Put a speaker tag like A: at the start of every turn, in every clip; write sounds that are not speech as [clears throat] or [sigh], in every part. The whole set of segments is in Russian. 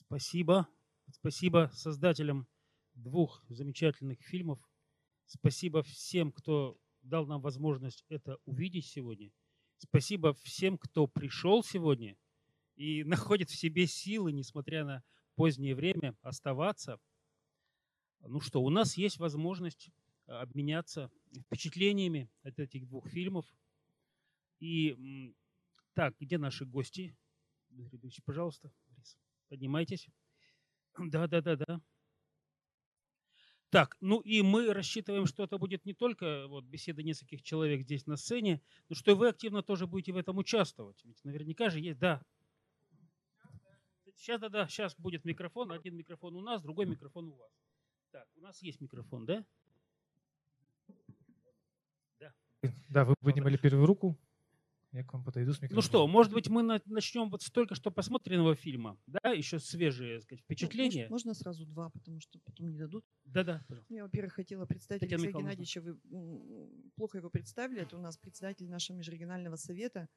A: Спасибо. Спасибо создателям двух замечательных фильмов. Спасибо всем, кто дал нам возможность это увидеть сегодня. Спасибо всем, кто пришел сегодня и [laughs] находит в себе силы, несмотря на позднее время, оставаться. Ну что, у нас есть возможность обменяться впечатлениями от этих двух фильмов. И так, где наши гости? Дмитрий пожалуйста, поднимайтесь. Да, да, да, да. Так, ну и мы рассчитываем, что это будет не только вот беседа нескольких человек здесь на сцене, но что вы активно тоже будете в этом участвовать. Ведь наверняка же есть, да. Сейчас, да, да, сейчас будет микрофон. Один микрофон у нас, другой микрофон у вас. Так, у нас есть микрофон, да?
B: Да. Да, вы поднимали первую руку. Я к вам подойду с микрофоном.
A: Ну что, может быть, мы начнем вот с только что посмотренного фильма, да, еще свежие сказать, впечатления.
C: Ну, можно, можно сразу два, потому что потом не дадут.
A: Да-да, пожалуйста.
C: Я, во-первых, хотела представить Татьяна Алексея Геннадьевича. Вы плохо его представили. Это у нас председатель нашего межрегионального совета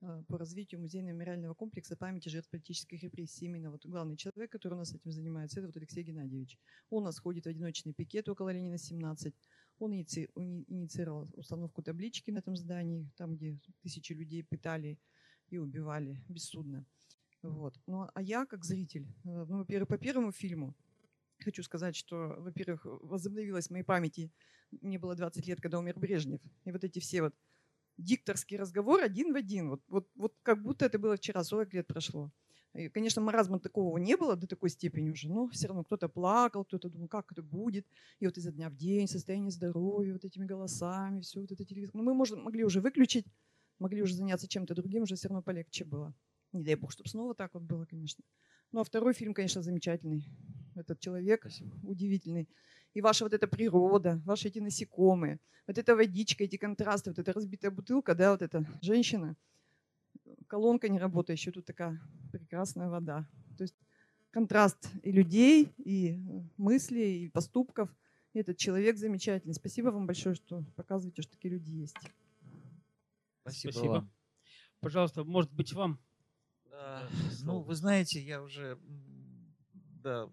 C: э, по развитию музейно-мемориального комплекса памяти жертв политических репрессий. Именно вот главный человек, который у нас этим занимается, это вот Алексей Геннадьевич. Он у нас ходит в одиночный пикет около Ленина 17. Он инициировал установку таблички на этом здании, там, где тысячи людей пытали и убивали бессудно. Вот. Ну, а я, как зритель, э, ну, во-первых, по первому фильму хочу сказать, что, во-первых, возобновилась в моей памяти, мне было 20 лет, когда умер Брежнев. И вот эти все вот дикторские разговоры один в один, вот, вот, вот как будто это было вчера, 40 лет прошло. И, конечно, маразма такого не было до такой степени уже, но все равно кто-то плакал, кто-то думал, как это будет. И вот изо дня в день состояние здоровья, вот этими голосами, все вот это телевизор. Мы можем, могли уже выключить, могли уже заняться чем-то другим, уже все равно полегче было. Не дай бог, чтобы снова так вот было, конечно. Ну а второй фильм, конечно, замечательный. Этот человек Спасибо. удивительный. И ваша вот эта природа, ваши эти насекомые, вот эта водичка, эти контрасты, вот эта разбитая бутылка, да, вот эта женщина – колонка не работающая, тут такая прекрасная вода. То есть контраст и людей, и э, мыслей, и поступков. И этот человек замечательный. Спасибо вам большое, что показываете, что такие люди есть.
A: Спасибо, Спасибо. вам. Пожалуйста, может быть, вам?
D: Да. Ну, вы знаете, я уже, да,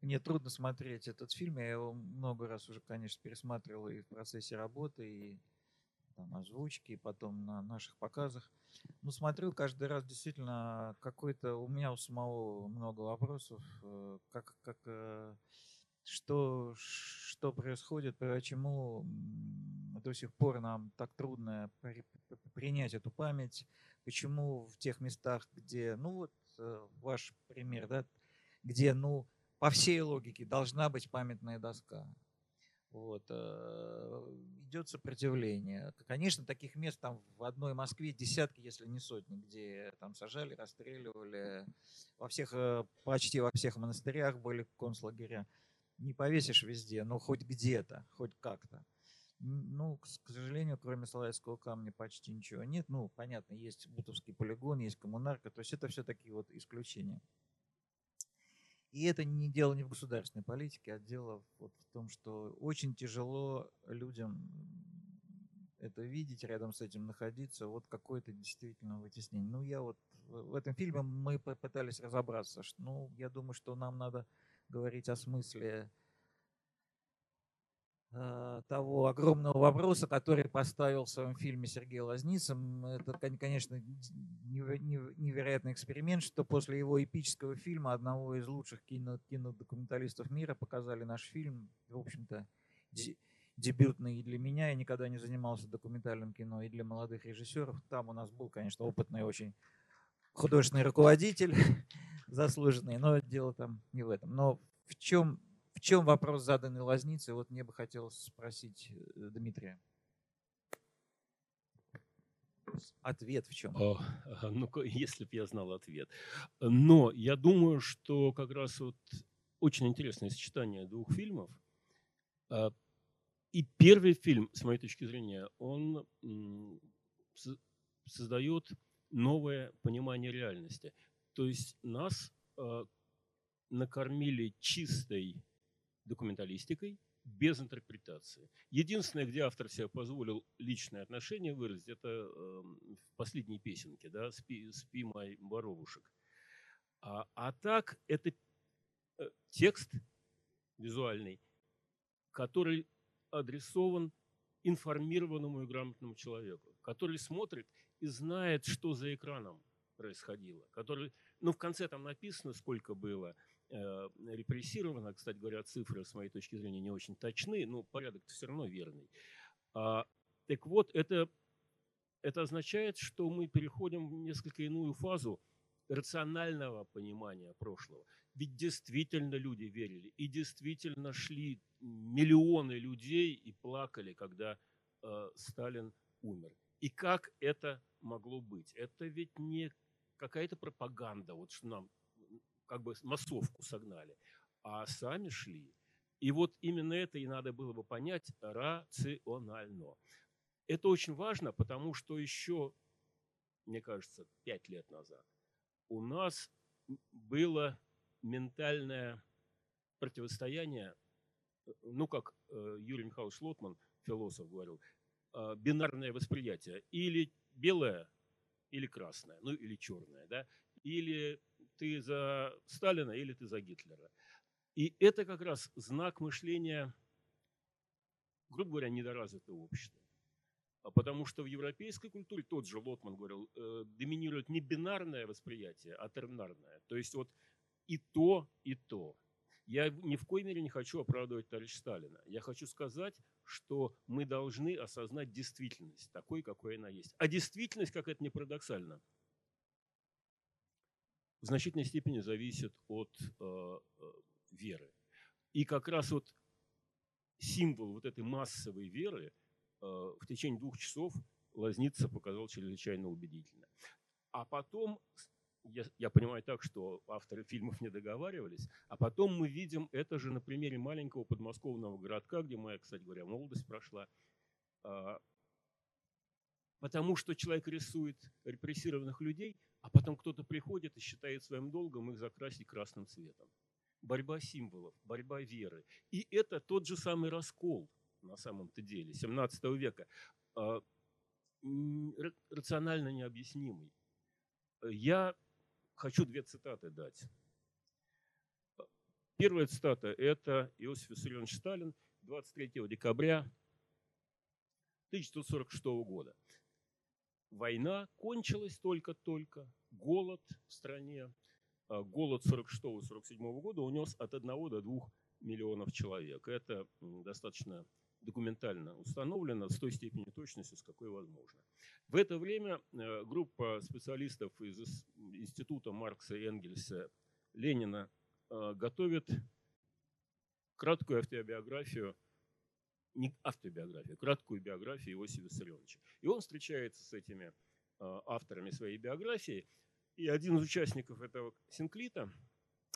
D: мне трудно смотреть этот фильм. Я его много раз уже, конечно, пересматривал и в процессе работы, и там, озвучки, потом на наших показах. Ну, смотрю каждый раз действительно какой-то... У меня у самого много вопросов, э, как, как, э, что, что происходит, почему до сих пор нам так трудно принять эту память, почему в тех местах, где, ну вот э, ваш пример, да, где, ну, по всей логике должна быть памятная доска. Вот, идет сопротивление. Конечно, таких мест там в одной Москве десятки, если не сотни, где там сажали, расстреливали. Во всех, э, почти во всех монастырях были концлагеря. Не повесишь везде, но хоть где-то, хоть как-то. Ну, к сожалению, кроме Славянского камня почти ничего нет. Ну, понятно, есть Бутовский полигон, есть коммунарка, то есть это все такие вот исключения. И это не дело не в государственной политике, а дело вот в том, что очень тяжело людям это видеть, рядом с этим находиться, вот какое-то действительно вытеснение. Ну, я вот в этом фильме мы попытались разобраться, что, ну, я думаю, что нам надо говорить о смысле того огромного вопроса, который поставил в своем фильме Сергей Лазницын. Это, конечно, невероятный эксперимент, что после его эпического фильма, одного из лучших кино, кинодокументалистов мира, показали наш фильм, в общем-то, дебютный и для меня. Я никогда не занимался документальным кино и для молодых режиссеров. Там у нас был, конечно, опытный очень художественный руководитель, [laughs] заслуженный, но дело там не в этом. Но в чем в чем вопрос заданный Лазнице? Вот мне бы хотелось спросить э, Дмитрия. Ответ в чем?
E: О, ну, [laughs] если бы я знал ответ. Но я думаю, что как раз вот очень интересное сочетание двух фильмов. А, и первый фильм, с моей точки зрения, он создает новое понимание реальности. То есть нас а, накормили чистой документалистикой без интерпретации. Единственное, где автор себе позволил личное отношение выразить, это э, в последней песенке, да, «Спи, спи мой боровушек». А, а так это э, текст визуальный, который адресован информированному и грамотному человеку, который смотрит и знает, что за экраном происходило, который, ну, в конце там написано, сколько было репрессировано, кстати говоря, цифры, с моей точки зрения, не очень точны, но порядок все равно верный. А, так вот, это, это означает, что мы переходим в несколько иную фазу рационального понимания прошлого. Ведь действительно люди верили, и действительно шли миллионы людей и плакали, когда э, Сталин умер. И как это могло быть? Это ведь не какая-то пропаганда, вот что нам как бы массовку согнали, а сами шли. И вот именно это и надо было бы понять рационально. Это очень важно, потому что еще, мне кажется, пять лет назад у нас было ментальное противостояние, ну, как э, Юрий Михайлович Лотман, философ, говорил, э, бинарное восприятие. Или белое, или красное, ну, или черное, да? Или ты за Сталина, или ты за Гитлера. И это как раз знак мышления, грубо говоря, недоразвитого общества. А потому что в европейской культуре, тот же Лотман говорил, э, доминирует не бинарное восприятие, а тернарное. То есть вот и то, и то. Я ни в коей мере не хочу оправдывать товарища Сталина. Я хочу сказать, что мы должны осознать действительность такой, какой она есть. А действительность, как это не парадоксально, в значительной степени зависит от э, э, веры. И как раз вот символ вот этой массовой веры – Э, в течение двух часов Лазница показал чрезвычайно убедительно. А потом, я, я понимаю так, что авторы фильмов не договаривались, а потом мы видим это же на примере маленького подмосковного городка, где моя, кстати говоря, молодость прошла. А, потому что человек рисует репрессированных людей, а потом кто-то приходит и считает своим долгом их закрасить красным цветом. Борьба символов, борьба веры. И это тот же самый раскол – на самом-то деле, 17 века, а, рационально необъяснимый. Я хочу две цитаты дать. Первая цитата – это Иосиф Виссарионович Сталин 23 декабря 1946 года. Война кончилась только-только, голод в стране, а, голод 46-47 года унес от 1 до 2 миллионов человек. Это достаточно документально установлено с той степенью точности, с какой возможно. В это время э, группа специалистов из Института Маркса и Энгельса Ленина э, готовит краткую автобиографию, не автобиографию, краткую биографию Иосифа Виссарионовича. И он встречается с этими э, авторами своей биографии, и один из участников этого синклита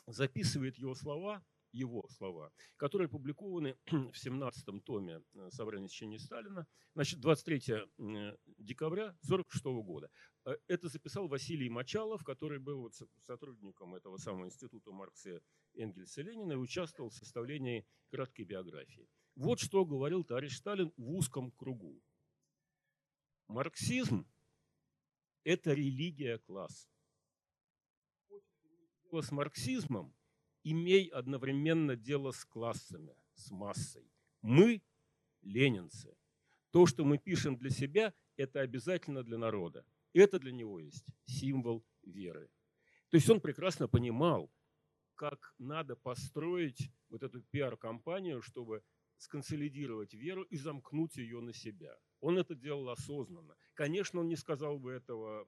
E: записывает его слова его слова, которые опубликованы [clears throat] в 17-м томе э, собрания течения Сталина, значит, 23 декабря 1946 года. Э, это записал Василий Мочалов, который был сотрудником этого самого института Маркса, Энгельса Ленина и участвовал в составлении краткой биографии. Вот что говорил товарищ Сталин в узком кругу. Марксизм – это религия класса. С марксизмом имей одновременно дело с классами, с массой. Мы – ленинцы. То, что мы пишем для себя, это обязательно для народа. Это для него есть символ веры. То есть он прекрасно понимал, как надо построить вот эту пиар-компанию, чтобы сконсолидировать веру и замкнуть ее на себя. Он это делал осознанно. Конечно, он не сказал бы этого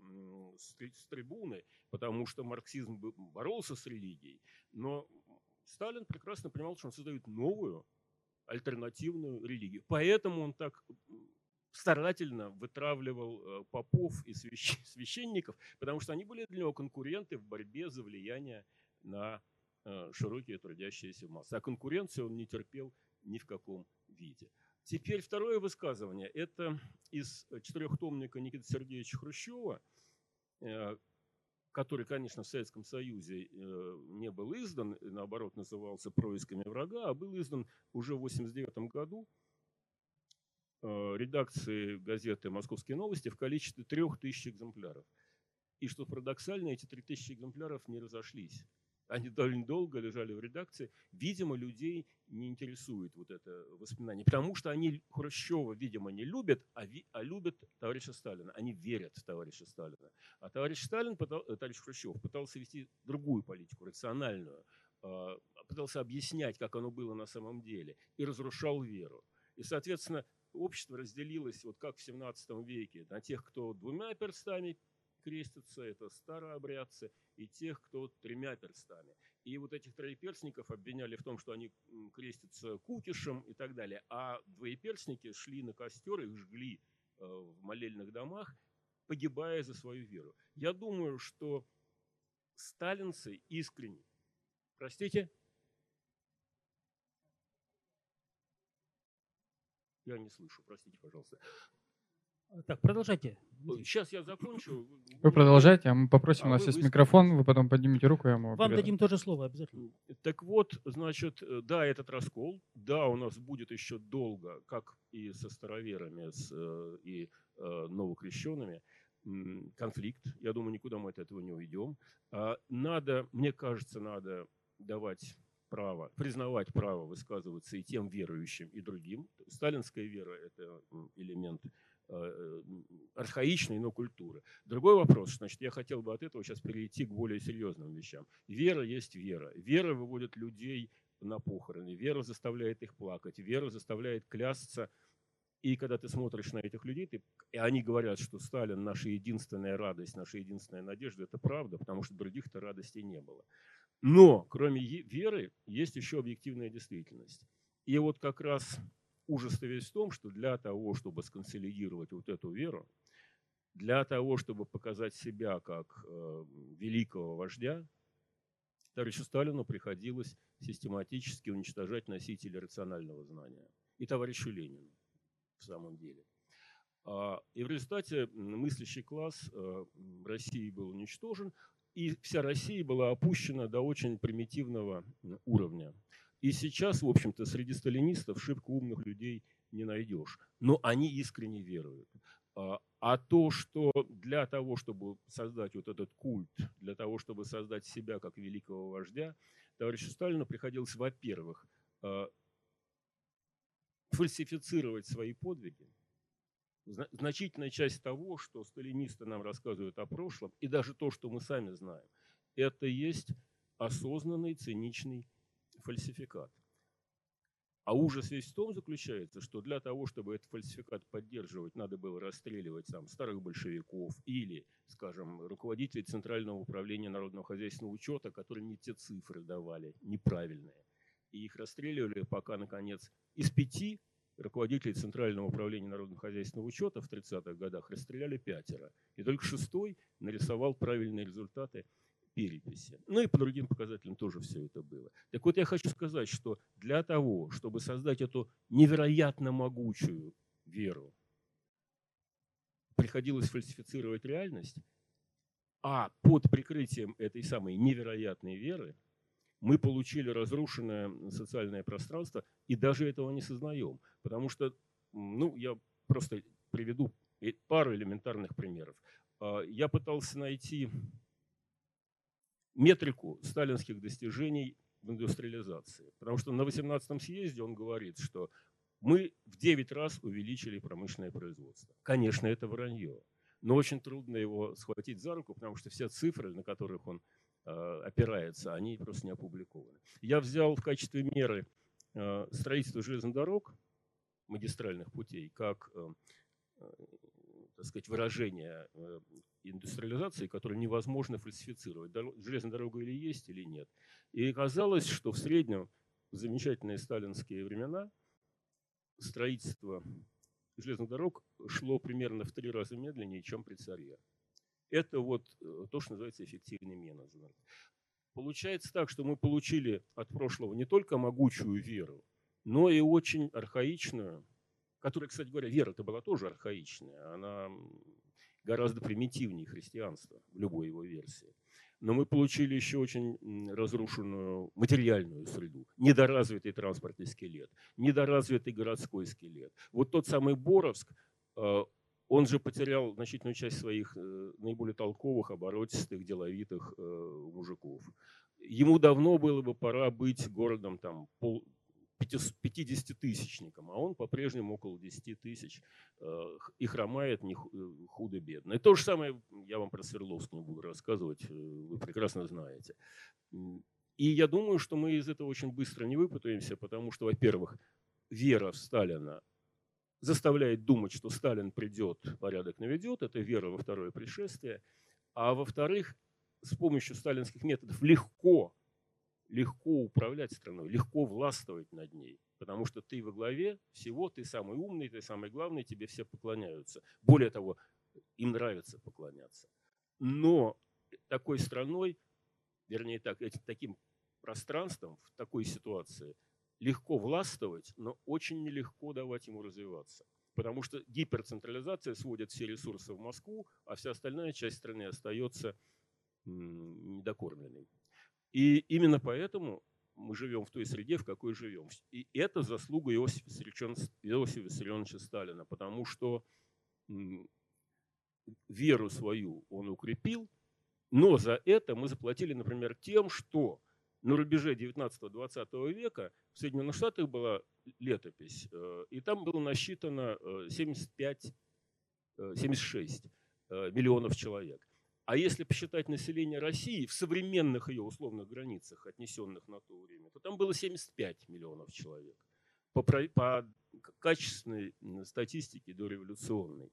E: с трибуны, потому что марксизм боролся с религией, но Сталин прекрасно понимал, что он создает новую альтернативную религию. Поэтому он так старательно вытравливал э, попов и [laughs] священников, потому что они были для него конкуренты в борьбе за влияние на э, широкие трудящиеся массы. А конкуренцию он не терпел ни в каком виде. Теперь второе высказывание. Это из четырехтомника Никиты Сергеевича Хрущева, э, который, конечно, в Советском Союзе э, не был издан, наоборот, назывался «Происками врага», а был издан уже в 1989 году э, редакции газеты «Московские новости» в количестве трех тысяч экземпляров. И что парадоксально, эти 3000 экземпляров не разошлись. Они довольно долго лежали в редакции. Видимо, людей не интересует вот это воспоминание, потому что они Хрущева, видимо, не любят, а, ви, а любят товарища Сталина. Они верят в товарища Сталина. А товарищ Сталин, э, товарищ Хрущев пытался вести другую политику, рациональную, а, пытался объяснять, как оно было на самом деле, и разрушал веру. И, соответственно, общество разделилось, вот как в 17 веке, на тех, кто двумя перстами крестятся, это старообрядцы, и тех, кто тремя перстами. И вот этих троеперстников обвиняли в том, что они крестятся кукишем и так далее. А двоеперстники шли на костер, их жгли э, в молельных домах, погибая за свою веру. Я думаю, что сталинцы искренне, простите, я не слышу, простите, пожалуйста.
A: Так, продолжайте.
E: Сейчас я закончу.
B: Вы продолжайте, а мы попросим, а у нас есть микрофон, вы потом поднимите руку, я ему
A: Вам передам. дадим тоже слово обязательно.
E: Так вот, значит, э, да, этот раскол, да, у нас будет еще долго, как и со староверами с, э, и э, новокрещенными, конфликт. Я думаю, никуда мы от этого не уйдем. А надо, мне кажется, надо давать право, признавать право высказываться и тем верующим, и другим. Сталинская вера – это элемент архаичной, но культуры. Другой вопрос, значит, я хотел бы от этого сейчас перейти к более серьезным вещам. Вера есть вера. Вера выводит людей на похороны, вера заставляет их плакать, вера заставляет клясться. И когда ты смотришь на этих людей, ты, и они говорят, что Сталин наша единственная радость, наша единственная надежда, это правда, потому что других-то радостей не было. Но кроме веры есть еще объективная действительность. И вот как раз ужас-то весь в том, что для того, чтобы сконсолидировать вот эту веру, для того, чтобы показать себя как э, великого вождя, товарищу Сталину приходилось систематически уничтожать носители рационального знания. И товарищу Ленину, в самом деле. А, и в результате мыслящий класс э, России был уничтожен, и вся Россия была опущена до очень примитивного уровня. И сейчас, в общем-то, среди сталинистов шибко умных людей не найдешь. Но они искренне веруют. А, а то, что для того, чтобы создать вот этот культ, для того, чтобы создать себя как великого вождя, товарищу Сталину приходилось, во-первых, а, фальсифицировать свои подвиги. Значительная часть того, что сталинисты нам рассказывают о прошлом, и даже то, что мы сами знаем, это есть осознанный, циничный фальсификат. А ужас весь в том заключается, что для того, чтобы этот фальсификат поддерживать, надо было расстреливать там, старых большевиков или, скажем, руководителей Центрального управления народного хозяйственного учета, которые не те цифры давали, неправильные. И их расстреливали, пока, наконец, из пяти руководителей Центрального управления народного хозяйственного учета в 30-х годах расстреляли пятеро. И только шестой нарисовал правильные результаты переписи. Ну и по другим показателям тоже все это было. Так вот я хочу сказать, что для того, чтобы создать эту невероятно могучую веру, приходилось фальсифицировать реальность, а под прикрытием этой самой невероятной веры мы получили разрушенное социальное пространство и даже этого не сознаем. Потому что, ну, я просто приведу пару элементарных примеров. А, я пытался найти метрику сталинских достижений в индустриализации. Потому что на 18-м съезде он говорит, что мы в 9 раз увеличили промышленное производство. Конечно, это вранье. Но очень трудно его схватить за руку, потому что все цифры, на которых он э, опирается, они просто не опубликованы. Я взял в качестве меры э, строительство железных дорог, магистральных путей, как э, так сказать, выражение э, индустриализации, которое невозможно фальсифицировать. Железная дорога или есть, или нет. И оказалось, что в среднем в замечательные сталинские времена строительство железных дорог шло примерно в три раза медленнее, чем при царе. Это вот э, то, что называется эффективный менеджмент. Получается так, что мы получили от прошлого не только могучую веру, но и очень архаичную, которая, кстати говоря, вера-то была тоже архаичная. Она гораздо примитивнее христианства в любой его версии. Но мы получили еще очень разрушенную материальную среду, недоразвитый транспортный скелет, недоразвитый городской скелет. Вот тот самый Боровск, э, он же потерял значительную часть своих э, наиболее толковых, оборотистых, деловитых э, мужиков. Ему давно было бы пора быть городом там, пол, 50-тысячником, а он по-прежнему около 10 тысяч э, и хромает не худо-бедно. И то же самое я вам про Свердловск не буду рассказывать, вы прекрасно знаете. И я думаю, что мы из этого очень быстро не выпутаемся, потому что, во-первых, вера в Сталина заставляет думать, что Сталин придет, порядок наведет, это вера во второе пришествие. А во-вторых, с помощью сталинских методов легко, легко управлять страной, легко властвовать над ней, потому что ты во главе всего, ты самый умный, ты самый главный, тебе все поклоняются. Более того, им нравится поклоняться. Но такой страной, вернее так, таким пространством в такой ситуации – легко властвовать, но очень нелегко давать ему развиваться. Потому что гиперцентрализация сводит все ресурсы в Москву, а вся остальная часть страны остается недокормленной. И именно поэтому мы живем в той среде, в какой живем. И это заслуга Иосифа Виссарионовича Сталина, потому что веру свою он укрепил, но за это мы заплатили, например, тем, что на рубеже 19-20 века в Соединенных Штатах была летопись, э, и там было насчитано 75, э, 76 э, миллионов человек. А если посчитать население России в современных ее условных границах, отнесенных на то время, то там было 75 миллионов человек. По, по качественной статистике дореволюционной.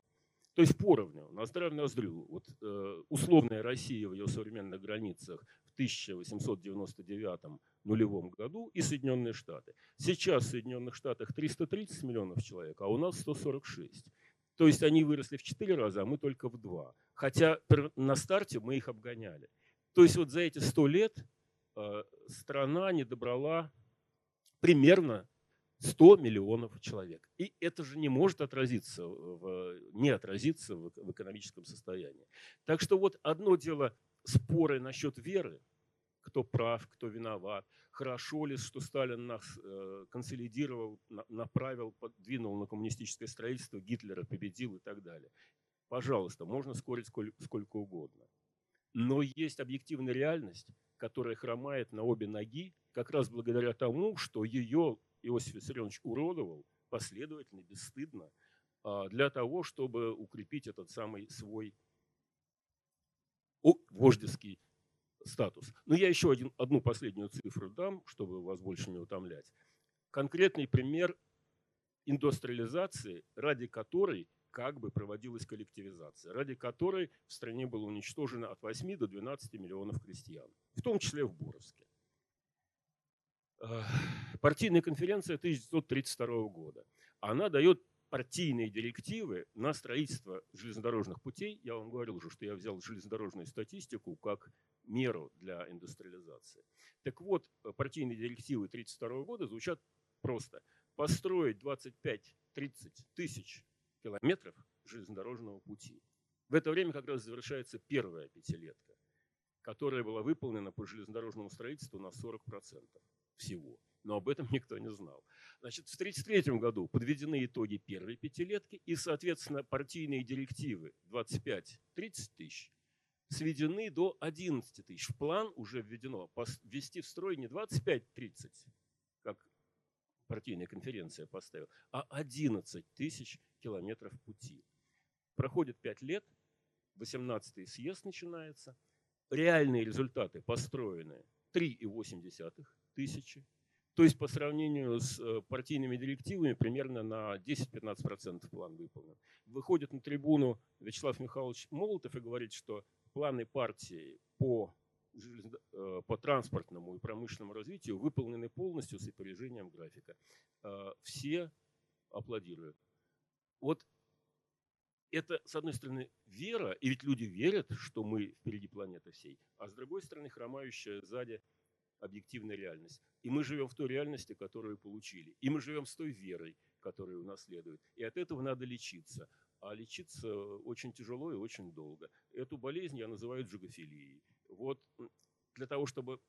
E: То есть поровню, ноздря в ноздрю. Вот, э, условная Россия в ее современных границах в 1899 нулевом году и Соединенные Штаты. Сейчас в Соединенных Штатах 330 миллионов человек, а у нас 146. То есть они выросли в 4 раза, а мы только в 2. Хотя на старте мы их обгоняли. То есть вот за эти 100 лет э, страна не добрала примерно 100 миллионов человек. И это же не может отразиться, в, не отразиться в, в экономическом состоянии. Так что вот одно дело споры насчет веры, кто прав, кто виноват, хорошо ли, что Сталин нас э, консолидировал, на, направил, подвинул на коммунистическое строительство, Гитлера победил и так далее. Пожалуйста, можно спорить сколько, сколько угодно. Но есть объективная реальность, которая хромает на обе ноги, как раз благодаря тому, что ее Иосиф Виссарионович уродовал последовательно, бесстыдно, а, для того, чтобы укрепить этот самый свой вождеский статус. Но я еще один, одну последнюю цифру дам, чтобы вас больше не утомлять. Конкретный пример индустриализации, ради которой как бы проводилась коллективизация, ради которой в стране было уничтожено от 8 до 12 миллионов крестьян, в том числе в Боровске. Партийная конференция 1932 года. Она дает партийные директивы на строительство железнодорожных путей. Я вам говорил уже, что я взял железнодорожную статистику как меру для индустриализации. Так вот, партийные директивы 1932 года звучат просто. Построить 25-30 тысяч километров железнодорожного пути. В это время как раз завершается первая пятилетка, которая была выполнена по железнодорожному строительству на 40% всего. Но об этом [laughs] никто не знал. Значит, в 1933 году подведены итоги первой пятилетки и, соответственно, партийные директивы 25-30 тысяч сведены до 11 тысяч. В план уже введено ввести в строй не 25-30, как партийная конференция поставила, а 11 тысяч километров пути. Проходит 5 лет, 18-й съезд начинается, реальные результаты построены 3,8 тысячи. То есть по сравнению с э, партийными директивами примерно на 10-15% план выполнен. Выходит на трибуну Вячеслав Михайлович Молотов и говорит, что планы партии по, по транспортному и промышленному развитию выполнены полностью с опережением графика. Э, все аплодируют. Вот это, с одной стороны, вера, и ведь люди верят, что мы впереди планеты всей, а с другой стороны, хромающая сзади объективная реальность. И мы живем в той реальности, которую получили. И мы живем с той верой, которую унаследуют. И от этого надо лечиться. А лечиться очень тяжело и очень долго. Эту болезнь я называю джигофилией. Вот для того, чтобы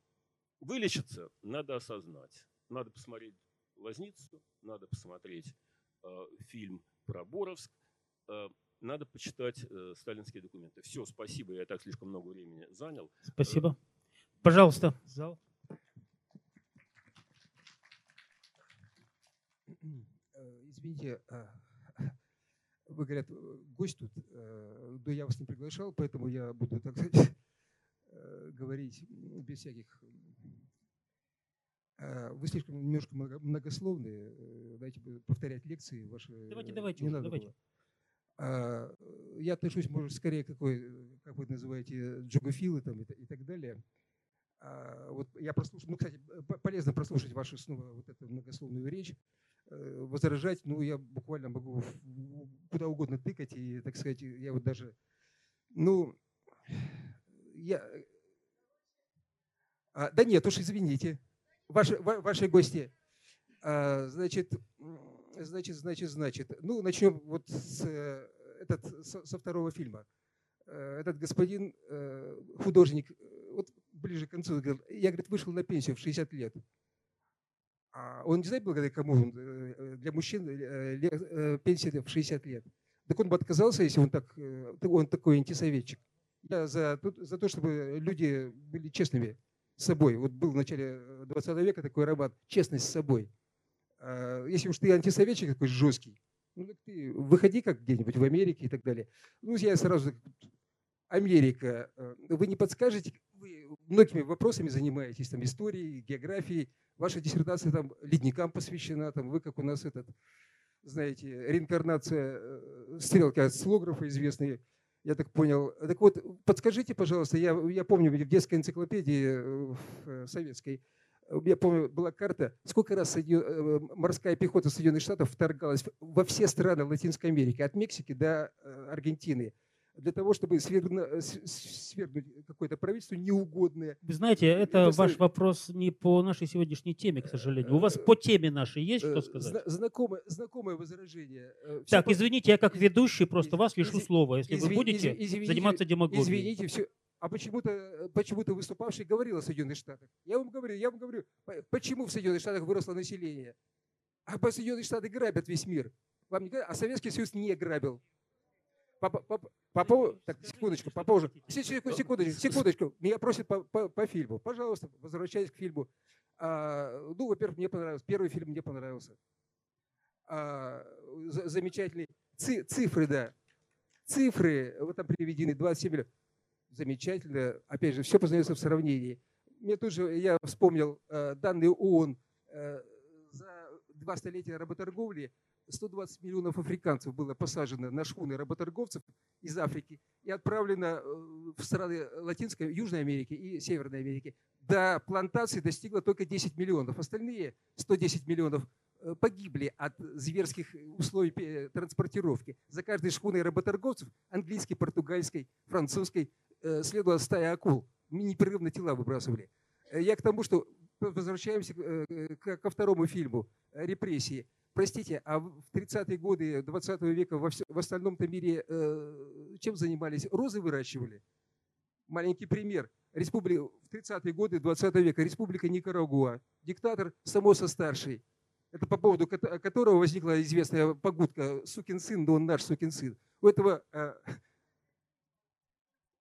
E: вылечиться, надо осознать. Надо посмотреть «Лазницу», надо посмотреть э, фильм про Боровск. Э, надо почитать э, сталинские документы. Все, спасибо, я так слишком много времени занял.
A: Спасибо. Пожалуйста, зал.
F: Извините, а, вы, говорят, гость тут, но я вас не приглашал, поэтому я буду, так сказать, говорить без всяких а, вы слишком немножко многословны. Э, давайте повторять лекции ваши.
A: Давайте, давайте, не надо давайте. Было.
F: А, я отношусь, может, скорее какой, как вы называете, джогофилы там и, и так далее. А, вот я прослушал, ну, кстати, полезно прослушать вашу снова вот эту многословную речь, э, возражать, ну, я буквально могу куда угодно тыкать, и, так сказать, я вот даже, ну, я, а, да нет, уж извините, ваши, ваши гости. А, значит, значит, значит, значит. Ну, начнем вот с, э, этот, со второго фильма. Э, этот господин, э, художник, вот ближе к концу, говорил, я, говорит, вышел на пенсию в 60 лет. А он не знает, благодаря кому он, для мужчин пенсия в 60 лет. Так он бы отказался, если он, так, он такой антисоветчик. Я за, за то, чтобы люди были честными с собой. Вот был в начале 20 э, века такой рабат, честность с собой. А, если уж ты антисоветчик такой жесткий, ну так ты выходи как где-нибудь в Америке и так далее. Ну, я сразу... Америка. Э, вы не подскажете, вы многими вопросами занимаетесь, там, историей, географией. Ваша диссертация там ледникам посвящена, там, вы как у нас этот, знаете, реинкарнация э, стрелки от слографа известные я так понял. Так вот, подскажите, пожалуйста, я, я помню в детской энциклопедии э, э, советской, я помню, была карта, сколько раз э, морская пехота Соединенных Штатов вторгалась во все страны Латинской Америки, от Мексики до Аргентины для того, чтобы свергнуть, свергнуть какое-то правительство неугодное.
A: Вы знаете, это, это ваш вопрос не по нашей сегодняшней теме, к сожалению. У вас по теме нашей есть что сказать?
F: Знакомое, знакомое возражение.
A: Все так, по... извините, я как ведущий просто вас лишу Из... слова, если Изв... вы будете извините, заниматься демагогией.
F: Извините, все. А почему-то почему выступавший говорил о Соединенных Штатах. Я вам говорю, я вам говорю, почему в Соединенных Штатах выросло население. А по Соединенные Штаты грабят весь мир. Вам не говорят, а Советский Союз не грабил. По, по, по поводу, так, секундочку, по поводу, секундочку, секундочку, меня просят по, по, по фильму. Пожалуйста, возвращаясь к фильму. А, ну, во-первых, мне понравился, первый фильм мне понравился. А, замечательный. Ци, цифры, да. Цифры, вот там приведены 27 миллионов. Замечательно. Опять же, все познается в сравнении. Мне тут же, я вспомнил э, данные ООН э, за два столетия работорговли 120 миллионов африканцев было посажено на шхуны работорговцев из Африки и отправлено э, в страны Латинской, Южной Америки и Северной Америки. До плантации достигло только 10 миллионов. Остальные 110 миллионов э, погибли от зверских условий транспортировки. За каждой шхуной работорговцев, английской, португальской, французской, э, следовала стая акул. Непрерывно тела выбрасывали. Я к тому, что возвращаемся ко второму фильму «Репрессии». Простите, а в 30-е годы 20 века во в остальном-то мире э, чем занимались? Розы выращивали? Маленький пример. Республика, в 30-е годы 20 века Республика Никарагуа. Диктатор Самоса Старший. Это по поводу которого возникла известная погудка «Сукин сын, да он наш сукин сын». У этого э,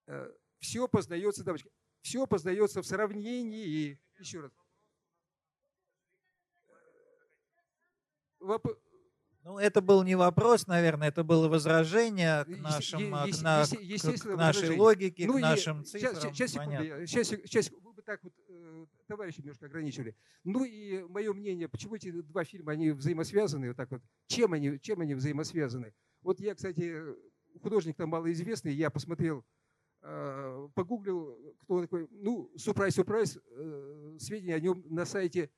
F: э, все познается, девочки, все познается в сравнении. Еще раз.
D: Ну, это был не вопрос, наверное, это было возражение к, нашим, е- к, на, к, нашей логике, ну, к нашим цифрам.
F: Сейчас, сейчас, секунду, сейчас, сейчас, вы бы так вот, э, товарищи немножко ограничили. Ну и мое мнение, почему эти два фильма, они взаимосвязаны, вот так вот, чем они, чем они взаимосвязаны? Вот я, кстати, художник там малоизвестный, я посмотрел, э, погуглил, кто такой, ну, сюрприз-сюрприз, э, сведения о нем на сайте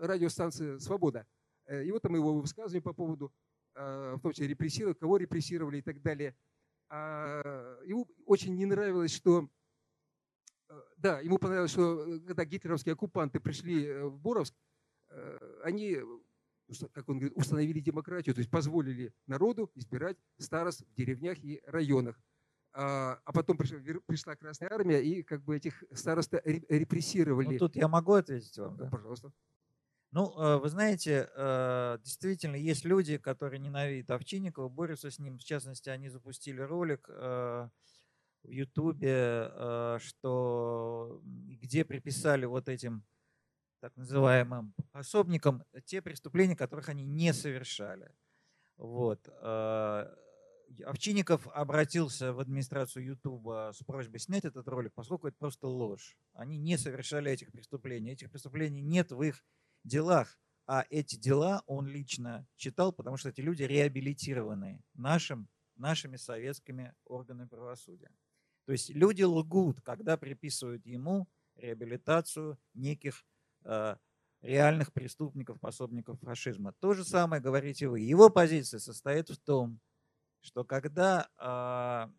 F: радиостанции «Свобода». Э, и вот там его высказывания по поводу, э, в том числе репрессировали, кого репрессировали и так далее. А, ему очень не нравилось, что э, да, ему понравилось, что когда гитлеровские оккупанты пришли в Боровск, они, как он говорит, установили демократию, то есть позволили народу избирать старост в деревнях и районах. А, а потом пришла, Красная Армия, и как бы этих старост репрессировали. Ну,
D: тут я могу ответить вам?
F: Да? Пожалуйста.
D: Ну, э, вы знаете, э, действительно, есть люди, которые ненавидят Овчинникова, борются с ним. В частности, они запустили ролик э, в Ютубе, что, где приписали вот этим так называемым пособникам те преступления, которых они не совершали. Вот. Овчинников обратился в администрацию Ютуба с просьбой снять этот ролик, поскольку это просто ложь. Они не совершали этих преступлений. Этих преступлений нет в их делах. А эти дела он лично читал, потому что эти люди реабилитированы нашим, нашими советскими органами правосудия. То есть люди лгут, когда приписывают ему реабилитацию неких э, реальных преступников, пособников фашизма. То же самое говорите вы. Его позиция состоит в том, что когда э,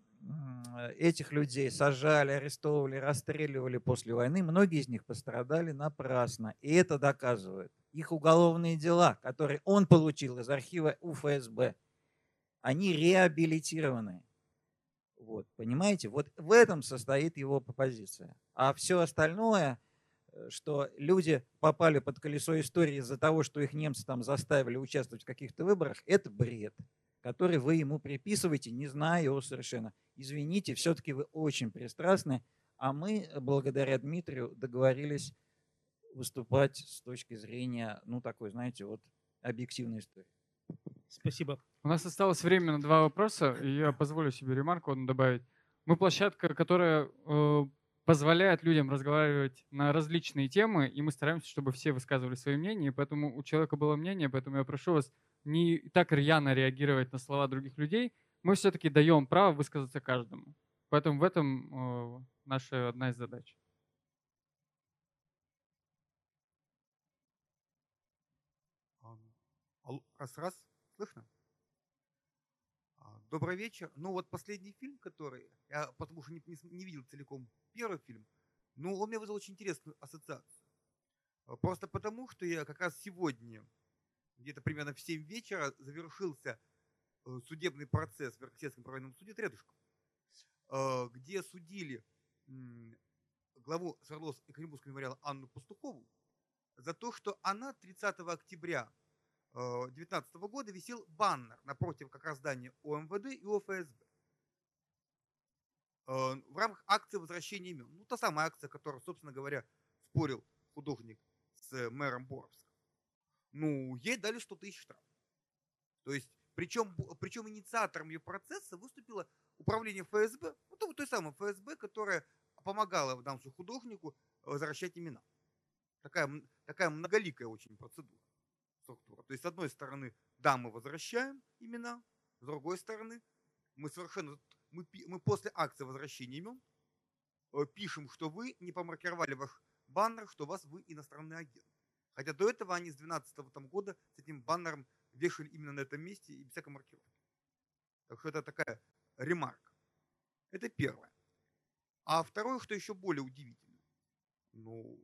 D: этих людей сажали, арестовывали, расстреливали после войны, многие из них пострадали напрасно. И это доказывает. Их уголовные дела, которые он получил из архива УФСБ, они реабилитированы. Вот, понимаете? Вот в этом состоит его позиция. А все остальное, э, что люди попали под колесо истории из-за того, что их немцы там заставили участвовать в каких-то выборах, это бред который вы ему приписываете, не зная его совершенно. Извините, все-таки вы очень пристрастны, а мы, благодаря Дмитрию, договорились выступать с точки зрения, ну, такой, знаете, вот объективной истории.
A: Спасибо.
G: У нас осталось время на два вопроса, и я позволю себе ремарку одну добавить. Мы площадка, которая э, позволяет людям разговаривать на различные темы, и мы стараемся, чтобы все высказывали свои мнения, и поэтому у человека было мнение, поэтому я прошу вас не так рьяно реагировать на слова других людей, мы все-таки даем право высказаться каждому. Поэтому в этом э, наша одна из задач.
H: Раз-раз, слышно? А, добрый вечер. Ну вот последний фильм, который, я потому что не, не, не видел целиком первый фильм, но он мне вызвал очень интересную ассоциацию. А, просто потому, что я как раз сегодня где-то примерно в 7 вечера завершился э, судебный процесс в Верховном правильном суде Тредушком, э, где судили главу Свердловского и Калининского мемориала Анну Пастухову за то, что она 30 октября 2019 э, года висел баннер напротив как раз здания ОМВД и ОФСБ в рамках акции возвращения имен. Ну, та самая акция, которую, собственно говоря, спорил художник с мэром Боровским ну, ей дали 100 тысяч штраф. То есть, причем, причем инициатором ее процесса выступило управление ФСБ, ну, то, той самой ФСБ, которая помогала случае художнику возвращать имена. Такая, такая многоликая очень процедура, структура. То есть, с одной стороны, да, мы возвращаем имена, с другой стороны, мы совершенно, мы, мы после акции возвращения имен э, пишем, что вы не помаркировали ваш баннер, что вас вы иностранный агент. Хотя до этого они с 2012 там, года с этим баннером вешали именно на этом месте и без всякой маркировки. Так что это такая ремарка. Это первое. А второе, что еще более удивительно. Ну,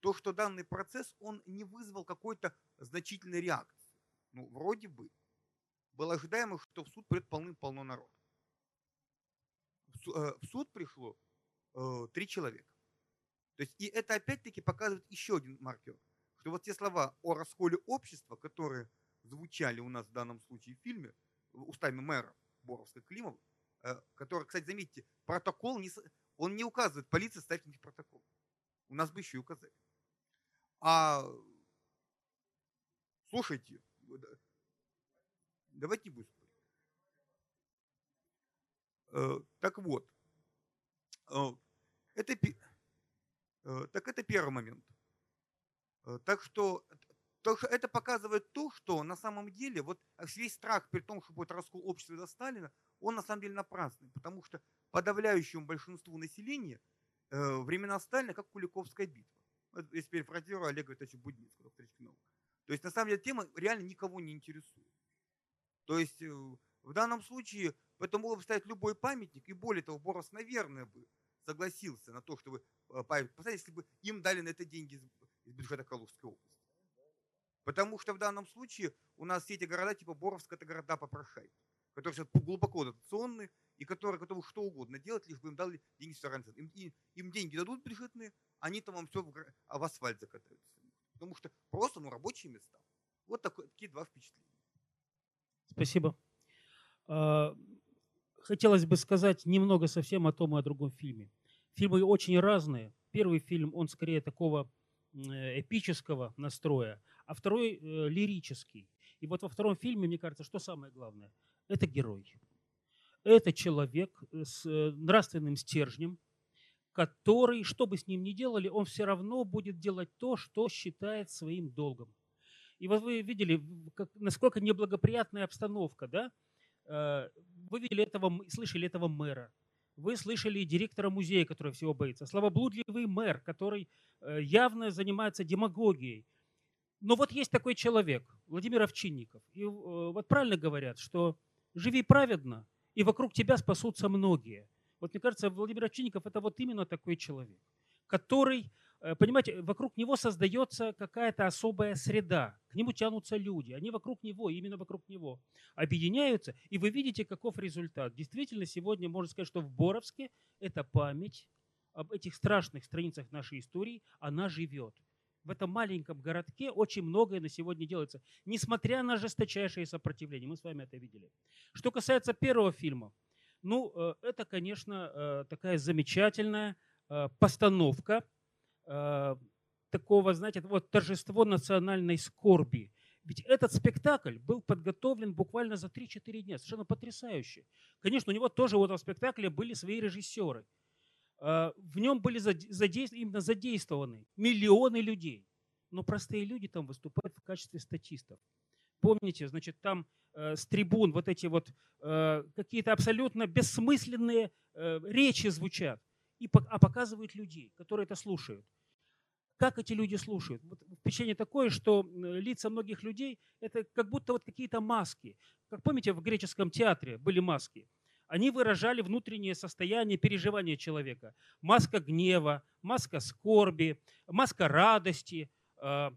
H: то, что данный процесс, он не вызвал какой-то значительной реакции. Ну, вроде бы. Было ожидаемо, что в суд придет полным-полно народ. В э, суд пришло э, три человека. То есть, и это опять-таки показывает еще один маркер что вот те слова о расколе общества, которые звучали у нас в данном случае в фильме, устами мэра Боровска Климова, э, который, кстати, заметьте, протокол, не, он не указывает, полиция ставит них протокол. У нас бы еще и указали. А слушайте, давайте не будем. Э, так вот, э, это, так это первый момент. Э, так что, так что это показывает то, что на самом деле вот весь страх при том, что будет раскол общества до Сталина, он на самом деле напрасный, потому что подавляющему большинству населения э, времена Сталина как Куликовская битва. Если перефразирую Олега Витальевича Будницкого, наук. То есть на самом деле тема реально никого не интересует. То есть э, в данном случае поэтому было бы ставить любой памятник, и более того, Борос, наверное, бы согласился на то, чтобы памятник поставить, если бы им дали на это деньги из бюджета Калужской области. Потому что в данном случае у нас все эти города, типа Боровск, это города попрошайки, которые сейчас глубоко дотационные и которые готовы что угодно делать, лишь бы им дали деньги с Им, им деньги дадут бюджетные, они там вам все в, а в асфальт закатаются. Потому что просто ну, рабочие места. Вот такое, такие два впечатления.
A: Спасибо. А, хотелось бы сказать немного совсем о том и о другом фильме. Фильмы очень разные. Первый фильм, он скорее такого эпического настроя, а второй э, лирический. И вот во втором фильме, мне кажется, что самое главное? Это герой. Это человек с э, нравственным стержнем, который, что бы с ним ни делали, он все равно будет делать то, что считает своим долгом. И вот вы видели, как, насколько неблагоприятная обстановка, да? Э, вы видели этого, слышали этого мэра, вы слышали директора музея, который всего боится, славоблудливый мэр, который э, явно занимается демагогией. Но вот есть такой человек, Владимир Овчинников. И вот правильно говорят, что живи праведно, и вокруг тебя спасутся многие. Вот мне кажется, Владимир Овчинников – это вот именно такой человек, который, э, понимаете, вокруг него создается какая-то особая среда, к нему тянутся люди, они вокруг него, именно вокруг него объединяются, и вы видите, каков результат. Действительно, сегодня можно сказать, что в Боровске эта память об этих страшных страницах нашей истории, она живет в этом маленьком городке очень многое на сегодня делается, несмотря на жесточайшее сопротивление. Мы с вами это видели. Что касается первого фильма, ну, э, это, конечно, э, такая замечательная э, постановка такого, знаете, вот торжество национальной скорби. Ведь этот спектакль был подготовлен буквально за 3-4 дня. Совершенно потрясающе. Конечно, у него тоже в этом спектакле были свои режиссеры. А, в нем были задействованы, именно задействованы миллионы людей. Но простые люди там выступают в качестве статистов. Помните, значит, там э, с трибун вот эти вот э, какие-то абсолютно бессмысленные э, речи звучат, и, а показывают людей, которые это слушают. Как эти люди слушают? Вот впечатление такое, что лица многих людей – это как будто вот какие-то маски. Как помните, в греческом театре были маски – они выражали внутреннее состояние переживания человека. Маска гнева, маска скорби, маска радости э,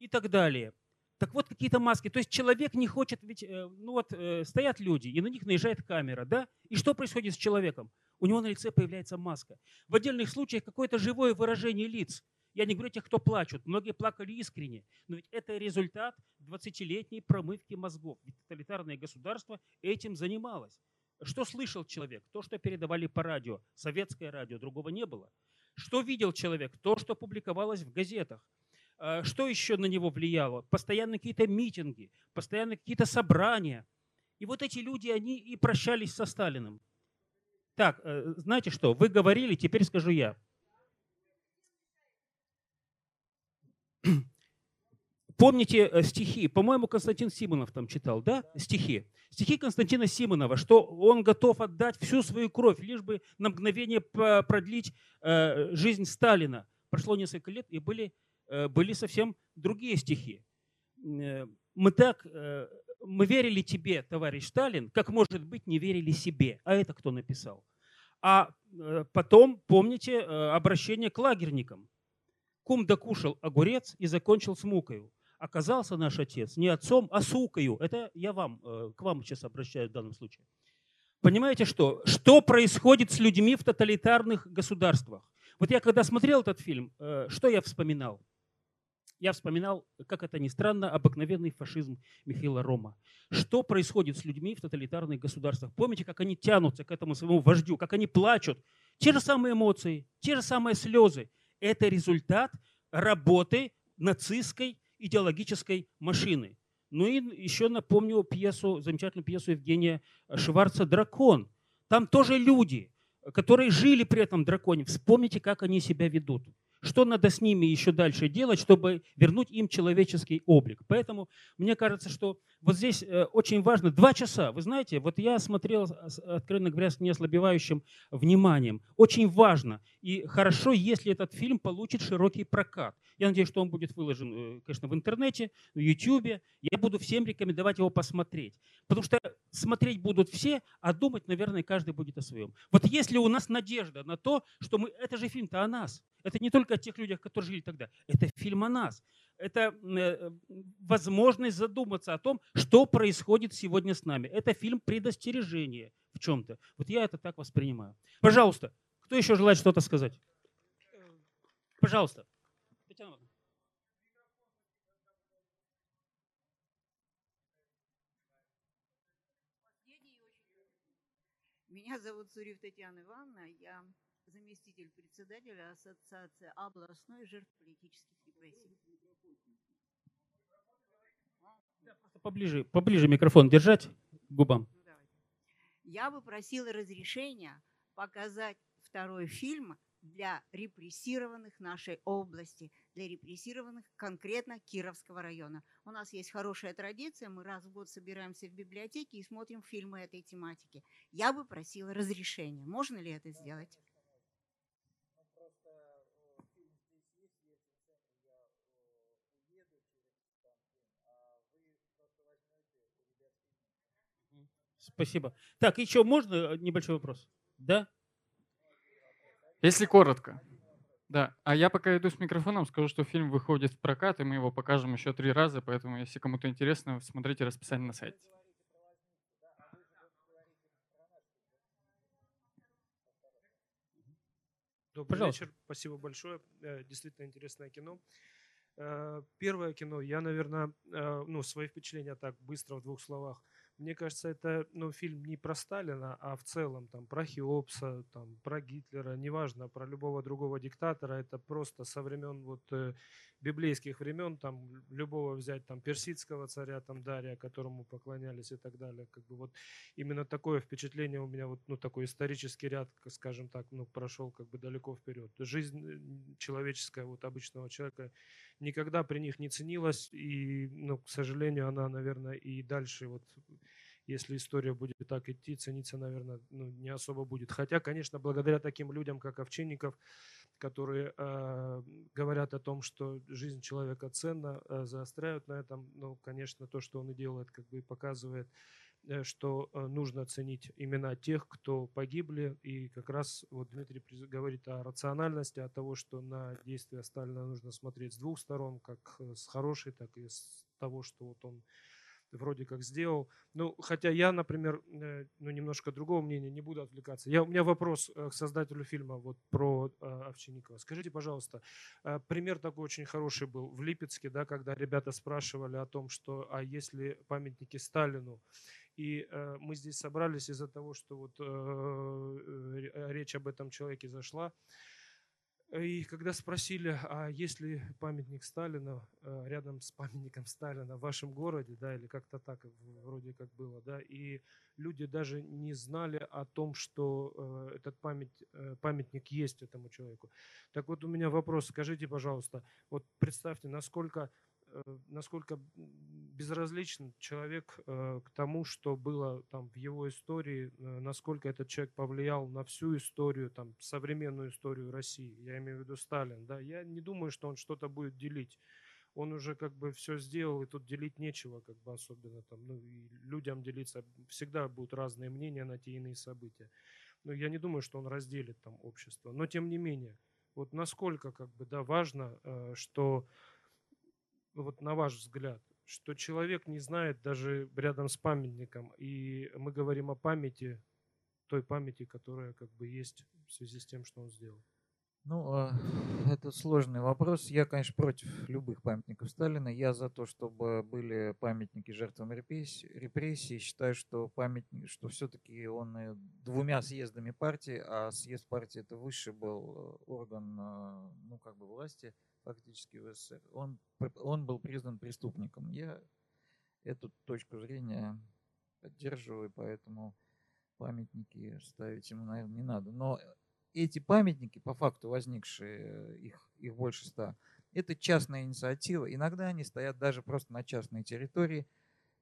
A: и так далее. Так вот, какие-то маски. То есть человек не хочет, ведь, э, ну вот, э, стоят люди, и на них наезжает камера, да? И что происходит с человеком? У него на лице появляется маска. В отдельных случаях какое-то живое выражение лиц. Я не говорю тех, кто плачут. Многие плакали искренне. Но ведь это результат 20-летней промывки мозгов. Ведь тоталитарное государство этим занималось. Что слышал человек? То, что передавали по радио. Советское радио, другого не было. Что видел человек? То, что публиковалось в газетах. А, что еще на него влияло? Постоянно какие-то митинги, постоянно какие-то собрания. И вот эти люди, они и прощались со Сталиным. Так, э, знаете что? Вы говорили, теперь скажу я. [clears throat] Помните э, стихи? По-моему, Константин Симонов там читал, да? Стихи. Стихи Константина Симонова, что он готов отдать всю свою кровь, лишь бы на мгновение продлить э, жизнь Сталина. Прошло несколько лет, и были, э, были совсем другие стихи. Мы так, мы верили тебе, товарищ Сталин, как, может быть, не верили себе. А это кто написал? А потом, помните, обращение к лагерникам. Кум докушал огурец и закончил с мукою оказался наш отец не отцом, а сукою. Это я вам, э, к вам сейчас обращаюсь в данном случае. Понимаете что? Что происходит с людьми в тоталитарных государствах? Вот я когда смотрел этот фильм, э, что я вспоминал? Я вспоминал, как это ни странно, обыкновенный фашизм Михаила Рома. Что происходит с людьми в тоталитарных государствах? Помните, как они тянутся к этому своему вождю, как они плачут? Те же самые эмоции, те же самые слезы. Это результат работы нацистской идеологической машины. Ну и еще напомню пьесу, замечательную пьесу Евгения Шварца «Дракон». Там тоже люди, которые жили при этом драконе. Вспомните, как они себя ведут. Что надо с ними еще дальше делать, чтобы вернуть им человеческий облик. Поэтому мне кажется, что вот здесь э, очень важно, два часа, вы знаете, вот я смотрел, откровенно говоря, с неослабевающим вниманием. Очень важно и хорошо, если этот фильм получит широкий прокат. Я надеюсь, что он будет выложен, э, конечно, в интернете, в YouTube. Я буду всем рекомендовать его посмотреть. Потому что смотреть будут все, а думать, наверное, каждый будет о своем. Вот если у нас надежда на то, что мы... Это же фильм-то о нас. Это не только о тех людях, которые жили тогда. Это фильм о нас. Это э, возможность задуматься о том, что происходит сегодня с нами. Это фильм предостережения в чем-то. Вот я это так воспринимаю. Пожалуйста, кто еще желает что-то сказать? Пожалуйста.
I: Татьяна Меня зовут Сурев Татьяна Ивановна. Я заместитель председателя Ассоциации областной жертв политических репрессий.
A: Поближе, поближе микрофон держать губам. Ну,
I: Я бы просила разрешения показать второй фильм для репрессированных нашей области, для репрессированных конкретно Кировского района. У нас есть хорошая традиция, мы раз в год собираемся в библиотеке и смотрим фильмы этой тематики. Я бы просила разрешения. Можно ли это сделать?
A: Спасибо. Так, еще можно э, небольшой вопрос? Да?
G: Если коротко. Да, а я пока иду с микрофоном, скажу, что фильм выходит в прокат, и мы его покажем еще три раза, поэтому если кому-то интересно, смотрите расписание на сайте.
J: Добрый Пожалуйста. вечер, спасибо большое. Э, действительно интересное кино. Э, первое кино, я, наверное, ну, свои впечатления так быстро в двух словах мне кажется, это ну, фильм не про Сталина, а в целом там, про Хеопса, там, про Гитлера, неважно, про любого другого диктатора. Это просто со времен вот, э, библейских времен, там, любого взять, там, персидского царя, там, Дария, которому поклонялись и так далее. Как бы вот именно такое впечатление у меня, вот, ну, такой исторический ряд, скажем так, ну, прошел как бы далеко вперед. Жизнь человеческая, вот, обычного человека никогда при них не ценилась, и, ну, к сожалению, она, наверное, и дальше вот если история будет так идти, цениться, наверное, ну, не особо будет. Хотя, конечно, благодаря таким людям, как Овчинников, которые э, говорят о том, что жизнь человека ценна, э, заостряют на этом, ну, конечно, то, что он и делает, как бы показывает, э, что э, нужно ценить имена тех, кто погибли, и как раз вот Дмитрий говорит о рациональности, о того, что на действия Сталина нужно смотреть с двух сторон, как с хорошей, так и с того, что вот он вроде как сделал. Ну, хотя я, например, э, ну, немножко другого мнения, не буду отвлекаться. Я, у меня вопрос э, к создателю фильма вот про э, Овчинникова. Скажите, пожалуйста, пример такой очень хороший был в Липецке, да, когда ребята спрашивали о том, что, а если памятники Сталину, и э, мы здесь собрались из-за того, что вот э, речь об этом человеке зашла. И когда спросили, а есть ли памятник Сталина э, рядом с памятником Сталина в вашем городе, да, или как-то так вроде как было, да, и люди даже не знали о том, что э, этот память, э, памятник есть этому человеку. Так вот у меня вопрос, скажите, пожалуйста, вот представьте, насколько насколько безразличен человек э, к тому, что было там в его истории, э, насколько этот человек повлиял на всю историю, там, современную историю России. Я имею в виду Сталин. Да? Я не думаю, что он что-то будет делить. Он уже как бы все сделал, и тут делить нечего, как бы особенно там, ну, и людям делиться. Всегда будут разные мнения на те иные события. Но я не думаю, что он разделит там общество. Но тем не менее, вот насколько как бы, да, важно, что вот на ваш взгляд, что человек не знает даже рядом с памятником, и мы говорим о памяти, той памяти, которая как бы есть в связи с тем, что он сделал?
D: Ну, а, [laughs] это сложный вопрос. Я, конечно, против любых памятников Сталина. Я за то, чтобы были памятники жертвам репрессий. Считаю, что памятник, что все-таки он двумя съездами партии, а съезд партии это высший был э, орган, э, ну, как бы власти фактически в СССР. Он, он был признан преступником. Я эту точку зрения поддерживаю, поэтому памятники ставить ему, наверное, не надо. Но эти памятники, по факту возникшие, их, их больше ста, это частная инициатива. Иногда они стоят даже просто на частной территории.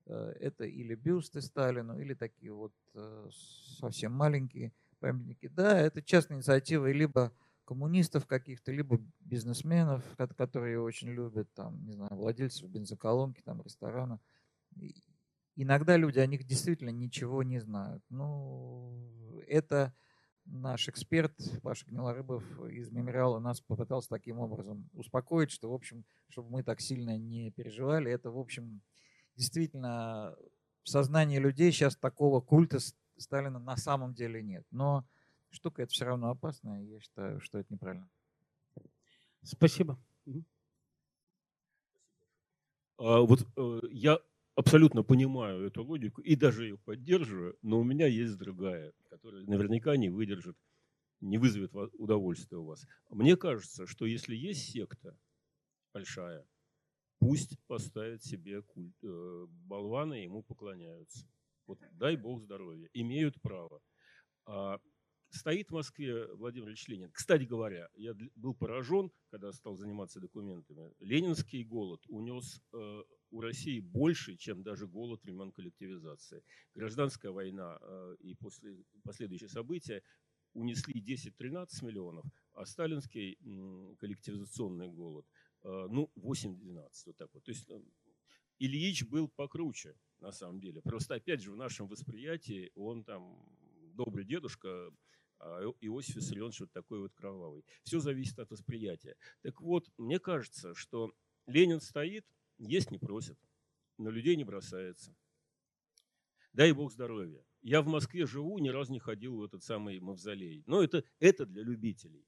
D: Э, это или бюсты Сталину, или такие вот э, совсем маленькие памятники. Да, это частная инициатива, либо коммунистов каких-то, либо бизнесменов, которые очень любят, там, не знаю, владельцев бензоколонки, там, ресторана. Иногда люди о них действительно ничего не знают. Ну, это наш эксперт Паша Гнилорыбов из мемориала нас попытался таким образом успокоить, что, в общем, чтобы мы так сильно не переживали, это, в общем, действительно в сознании людей сейчас такого культа Сталина на самом деле нет. Но штука это все равно опасная, и я считаю, что это неправильно.
A: Спасибо.
E: А, вот э, я абсолютно понимаю эту логику и даже ее поддерживаю, но у меня есть другая, которая наверняка не выдержит, не вызовет удовольствия у вас. Мне кажется, что если есть секта большая, пусть поставит себе культ, э, болвана и ему поклоняются. Вот дай бог здоровья, имеют право. А стоит в Москве Владимир Ильич Ленин. Кстати говоря, я был поражен, когда стал заниматься документами. Ленинский голод унес э, у России больше, чем даже голод времен коллективизации. Гражданская война э, и после, последующие события унесли 10-13 миллионов, а сталинский коллективизационный голод, э, ну, 8-12, вот так вот. То есть Ильич был покруче, на самом деле. Просто, опять же, в нашем восприятии он там добрый дедушка, а Иосиф Виссарионович вот такой вот кровавый. Все зависит от восприятия. Так вот, мне кажется, что Ленин стоит, есть не просит, на людей не бросается. Дай бог здоровья. Я в Москве живу, ни разу не ходил в этот самый мавзолей. Но это, это для любителей.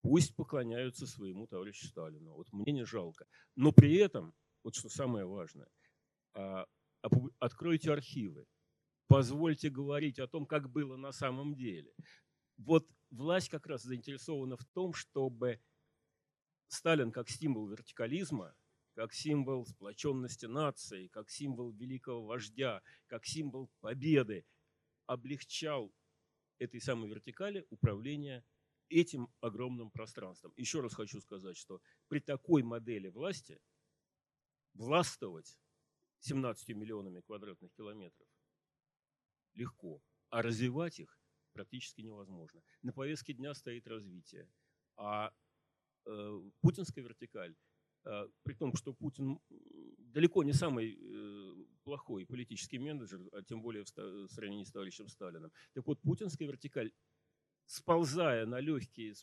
E: Пусть поклоняются своему товарищу Сталину. Вот мне не жалко. Но при этом, вот что самое важное, а, откройте архивы позвольте говорить о том, как было на самом деле. Вот власть как раз заинтересована в том, чтобы Сталин как символ вертикализма, как символ сплоченности нации, как символ великого вождя, как символ победы облегчал этой самой вертикали управление этим огромным пространством. Еще раз хочу сказать, что при такой модели власти властвовать 17 миллионами квадратных километров легко, а развивать их практически невозможно. На повестке дня стоит развитие. А э, путинская вертикаль, э, при том, что Путин далеко не самый э, плохой политический менеджер, а тем более в, в сравнении с товарищем Сталиным. Так вот, путинская вертикаль, сползая на легкие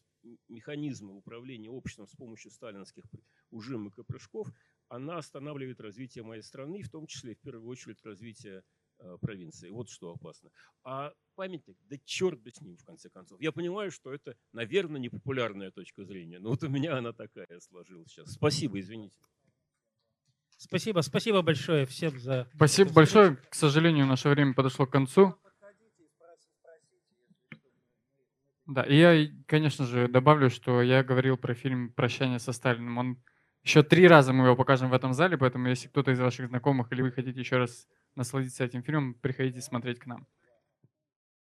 E: механизмы управления обществом с помощью сталинских ужимок и прыжков, она останавливает развитие моей страны, в том числе, в первую очередь, развитие провинции. Вот что опасно. А памятник, да черт бы с ним, в конце концов. Я понимаю, что это, наверное, непопулярная точка зрения, но вот у меня она такая сложилась сейчас. Спасибо, извините.
A: Спасибо, спасибо большое всем за...
G: Спасибо большое. К сожалению, наше время подошло к концу. Да, и я, конечно же, добавлю, что я говорил про фильм «Прощание со Сталиным». Он еще три раза мы его покажем в этом зале, поэтому если кто-то из ваших знакомых или вы хотите еще раз насладиться этим фильмом, приходите смотреть к нам.